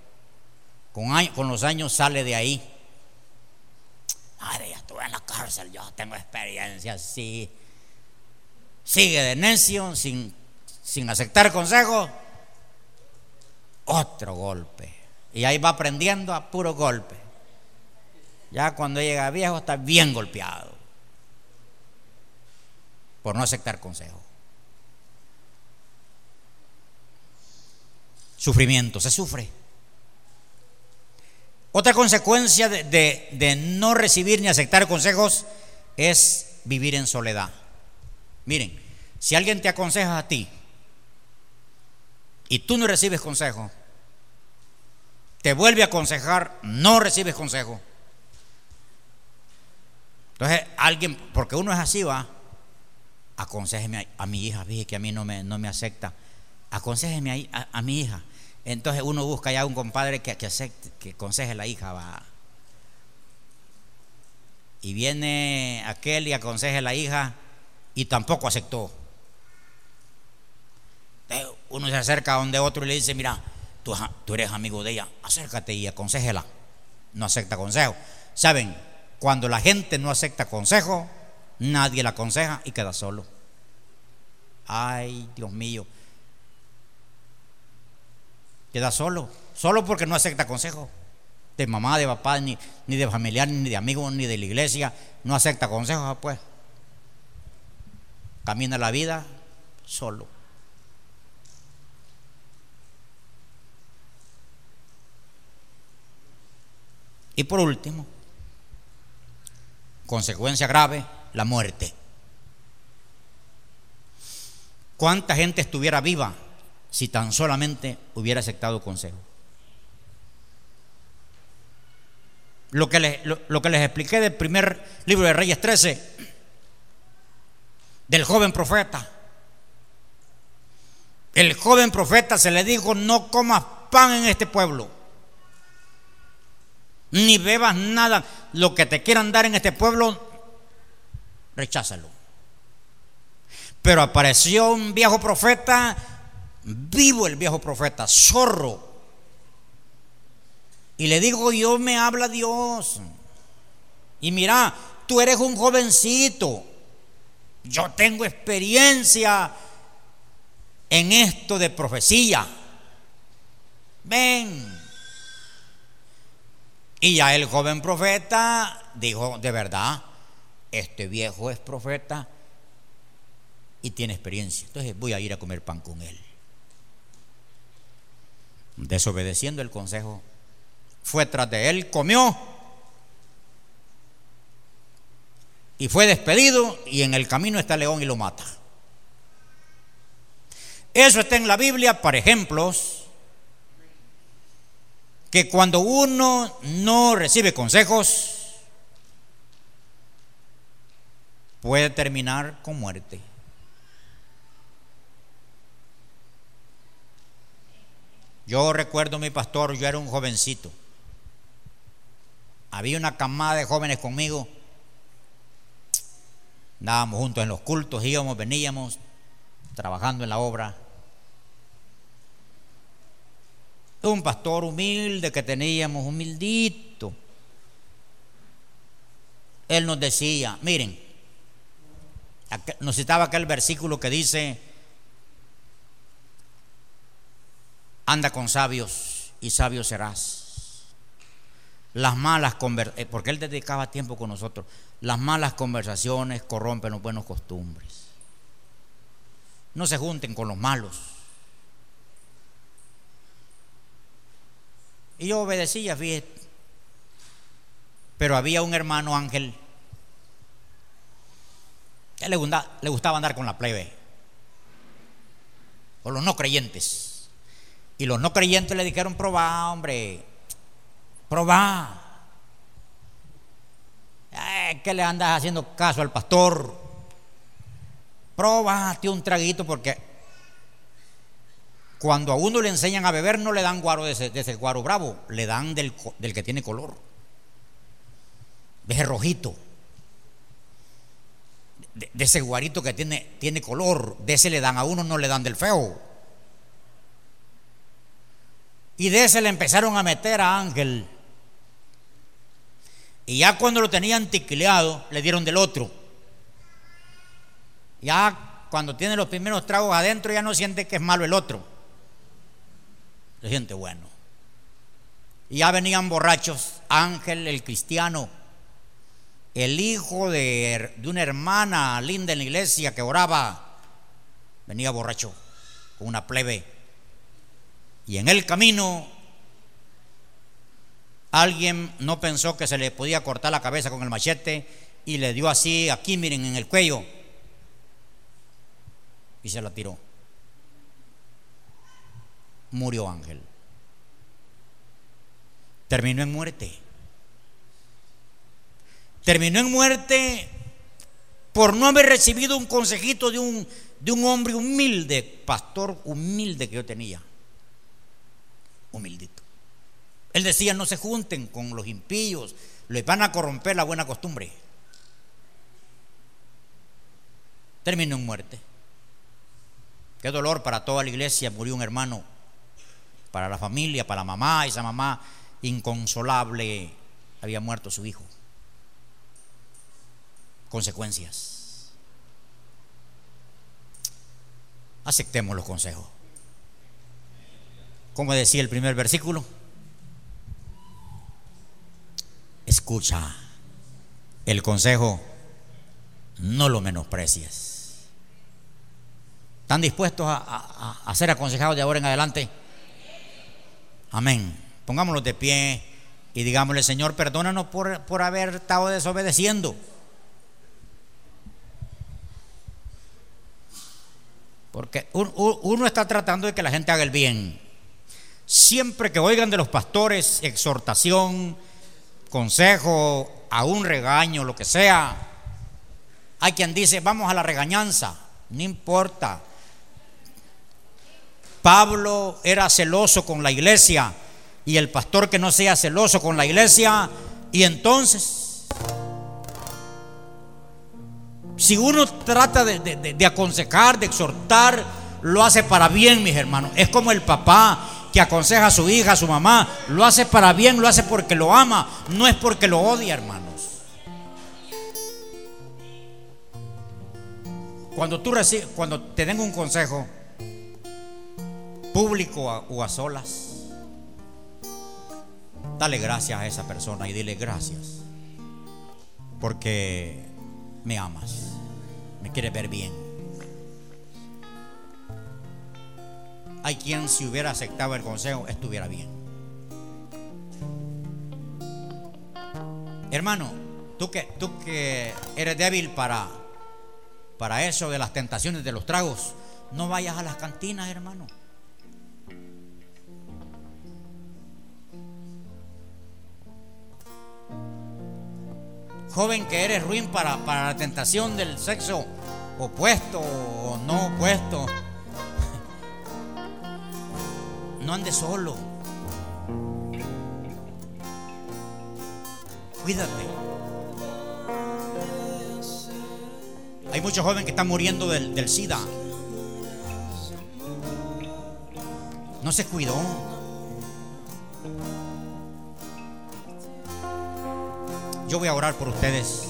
Con, con los años sale de ahí. Madre, ya estuve en la cárcel, yo tengo experiencia así. Sigue de necio, sin, sin aceptar consejos. Otro golpe. Y ahí va aprendiendo a puro golpe. Ya cuando llega viejo está bien golpeado. Por no aceptar consejos. Sufrimiento, se sufre. Otra consecuencia de, de- no recibir ni aceptar consejos es vivir en soledad. Miren, si alguien te aconseja a ti y tú no recibes consejo, te vuelve a aconsejar, no recibes consejo. Entonces, alguien, porque uno es así, va, aconsejeme a, mi hija, dije que a mí no me, no me acepta, aconsejeme a mi hija. Entonces uno busca ya un compadre que, que acepte, que aconseje a la hija, va. Y viene aquel y aconseja a la hija y tampoco aceptó. Uno se acerca a donde otro y le dice, mira, tú, tú eres amigo de ella, acércate y aconsejela. No acepta consejo. ¿Saben? Cuando la gente no acepta consejo, nadie la aconseja y queda solo. Ay, Dios mío. Queda solo, solo porque no acepta consejo. De mamá, de papá, ni, ni de familiar, ni de amigos, ni de la iglesia. No acepta consejos, pues. Camina la vida solo. Y por último, consecuencia grave, la muerte. ¿Cuánta gente estuviera viva si tan solamente hubiera aceptado consejo? Lo que, les, lo, lo que les expliqué del primer libro de Reyes 13, del joven profeta. El joven profeta se le dijo, no comas pan en este pueblo, ni bebas nada, lo que te quieran dar en este pueblo, recházalo. Pero apareció un viejo profeta, vivo el viejo profeta, zorro. Y le digo, Dios me habla Dios. Y mira, tú eres un jovencito. Yo tengo experiencia en esto de profecía. Ven. Y ya el joven profeta dijo, de verdad, este viejo es profeta y tiene experiencia. Entonces voy a ir a comer pan con él. Desobedeciendo el consejo, fue tras de él, comió y fue despedido y en el camino está león y lo mata. Eso está en la Biblia para ejemplos que cuando uno no recibe consejos puede terminar con muerte. Yo recuerdo mi pastor, yo era un jovencito. Había una camada de jóvenes conmigo. Andábamos juntos en los cultos, íbamos, veníamos, trabajando en la obra. Un pastor humilde que teníamos, humildito. Él nos decía, miren, nos citaba aquel versículo que dice, anda con sabios y sabio serás. Las malas conversaciones, eh, porque él dedicaba tiempo con nosotros, las malas conversaciones corrompen los buenos costumbres. No se junten con los malos. Y yo obedecía, fíjate. Pero había un hermano ángel que le gustaba, andar con la plebe, con los no creyentes. Y los no creyentes le dijeron, probá, hombre, probá. ¿Qué le andas haciendo caso al pastor? Probate un traguito porque cuando a uno le enseñan a beber no le dan guaro de ese, guaro bravo, le dan del, que tiene color, de ese rojito, de, de, ese guarito que tiene, tiene color, de ese le dan a uno, no le dan del feo. Y de ese le empezaron a meter a Ángel. Y ya cuando lo tenían tiquileado, le dieron del otro. Ya cuando tiene los primeros tragos adentro, ya no siente que es malo el otro. Se siente bueno. Y ya venían borrachos. Ángel, el cristiano, el hijo de, de una hermana linda en la iglesia que oraba, venía borracho con una plebe y en el camino alguien no pensó que se le podía cortar la cabeza con el machete y le dio así, aquí miren, en el cuello. Y se la tiró. Murió Ángel. Terminó en muerte. Terminó en muerte por no haber recibido un consejito de un, de un hombre humilde, pastor humilde que yo tenía humildito. Él decía, no se junten con los impíos, les van a corromper la buena costumbre. Terminó en muerte. Qué dolor para toda la iglesia, murió un hermano, para la familia, para la mamá, esa mamá inconsolable, había muerto su hijo. Consecuencias. Aceptemos los consejos como decía el primer versículo, escucha el consejo, no lo menosprecies. ¿Están dispuestos a, ser aconsejados de ahora en adelante? Amén. Pongámonos de pie y digámosle, Señor, perdónanos por, por haber estado desobedeciendo. Porque uno está tratando de que la gente haga el bien. Siempre que oigan de los pastores exhortación, consejo, a un regaño, lo que sea, hay quien dice, vamos a la regañanza, no importa. Pablo era celoso con la iglesia y el pastor que no sea celoso con la iglesia, y entonces, si uno trata de, de aconsejar, de exhortar, lo hace para bien, mis hermanos. Es como el papá que aconseja a su hija, a su mamá, lo hace para bien, lo hace porque lo ama, no es porque lo odia, hermanos. Cuando tú recibes, cuando te den un consejo público o a solas, dale gracias a esa persona y dile gracias, porque me amas, me quieres ver bien. Hay quien si hubiera aceptado el consejo estuviera bien. Hermano, tú que, tú que eres débil para, para eso de las tentaciones de los tragos, no vayas a las cantinas, hermano. Joven que eres ruin para, para la tentación del sexo opuesto o no opuesto. No andes solo. Cuídate. Hay muchos jóvenes que están muriendo del, del SIDA. No se cuidó. Yo voy a orar por ustedes.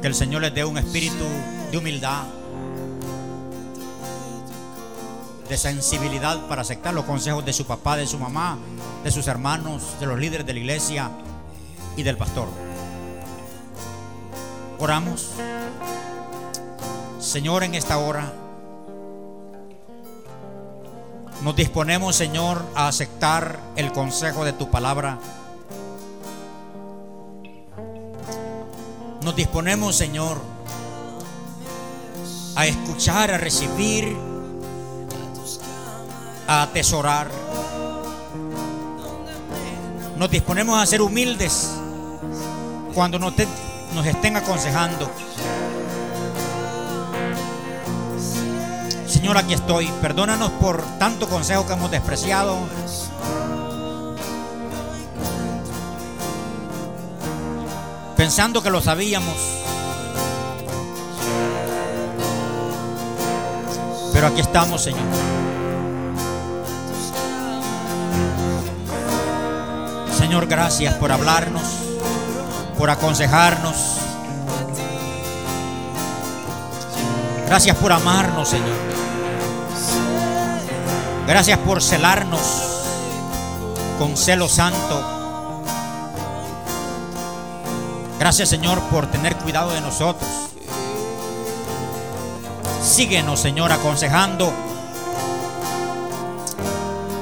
Que el Señor les dé un espíritu de humildad, de sensibilidad para aceptar los consejos de su papá, de su mamá, de sus hermanos, de los líderes de la iglesia y del pastor. Oramos. Señor, en esta hora nos disponemos, Señor, a aceptar el consejo de tu palabra. Nos disponemos, Señor, a escuchar, a recibir, a atesorar. Nos disponemos a ser humildes cuando nos, nos estén aconsejando. Señor, aquí estoy. Perdónanos por tanto consejo que hemos despreciado. Pensando que lo sabíamos. Pero aquí estamos, Señor. Señor, gracias por hablarnos, por aconsejarnos. Gracias por amarnos, Señor. Gracias por celarnos con celo santo. Gracias, Señor, por tener cuidado de nosotros. Síguenos, Señor, aconsejando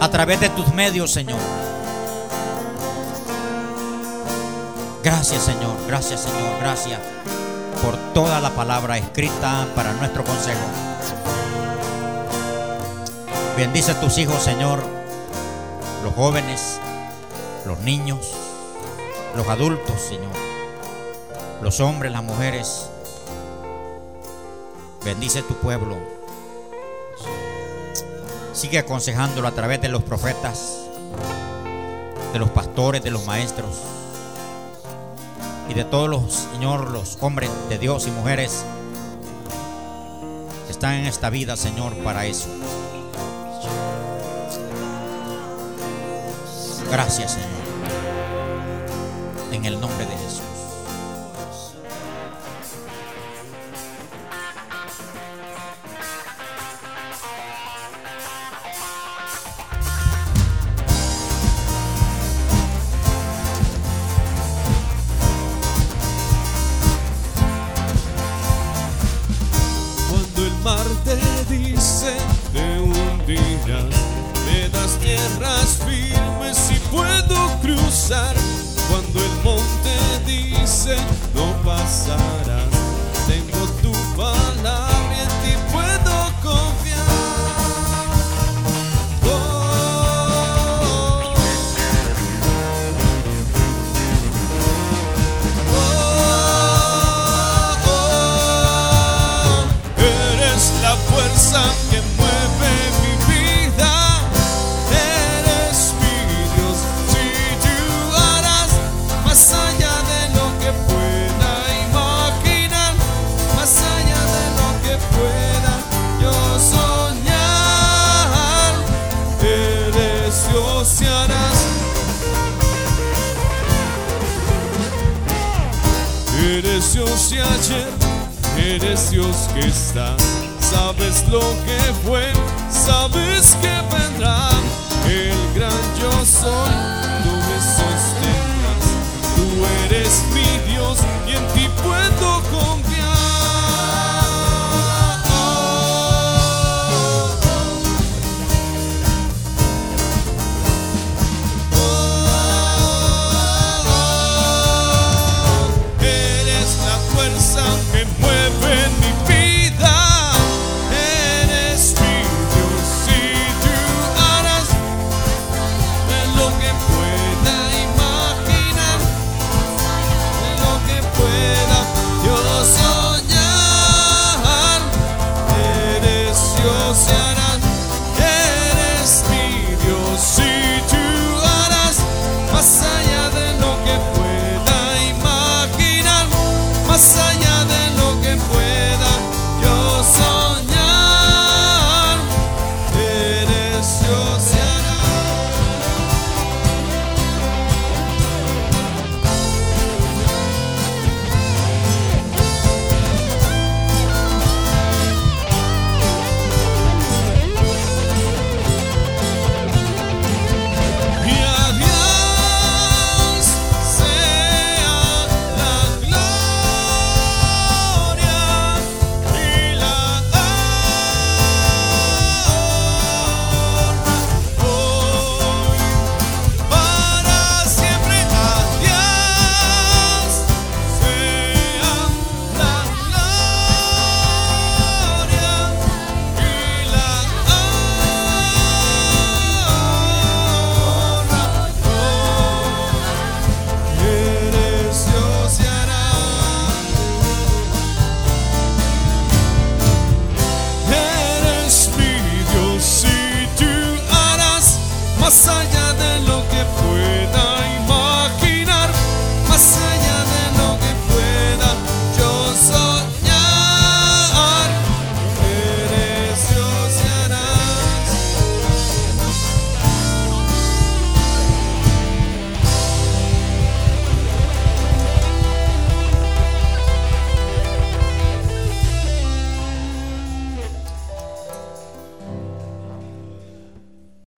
a través de tus medios, Señor. Gracias, Señor. Gracias, Señor. Gracias por toda la palabra escrita para nuestro consejo. Bendice a tus hijos, Señor, los jóvenes, los niños, los adultos, Señor, los hombres, las mujeres. Bendice tu pueblo. Sigue aconsejándolo a través de los profetas, de los pastores, de los maestros y de todos los, Señor, los hombres de Dios y mujeres que están en esta vida, Señor, para eso. Gracias, Señor. En el nombre de Jesús.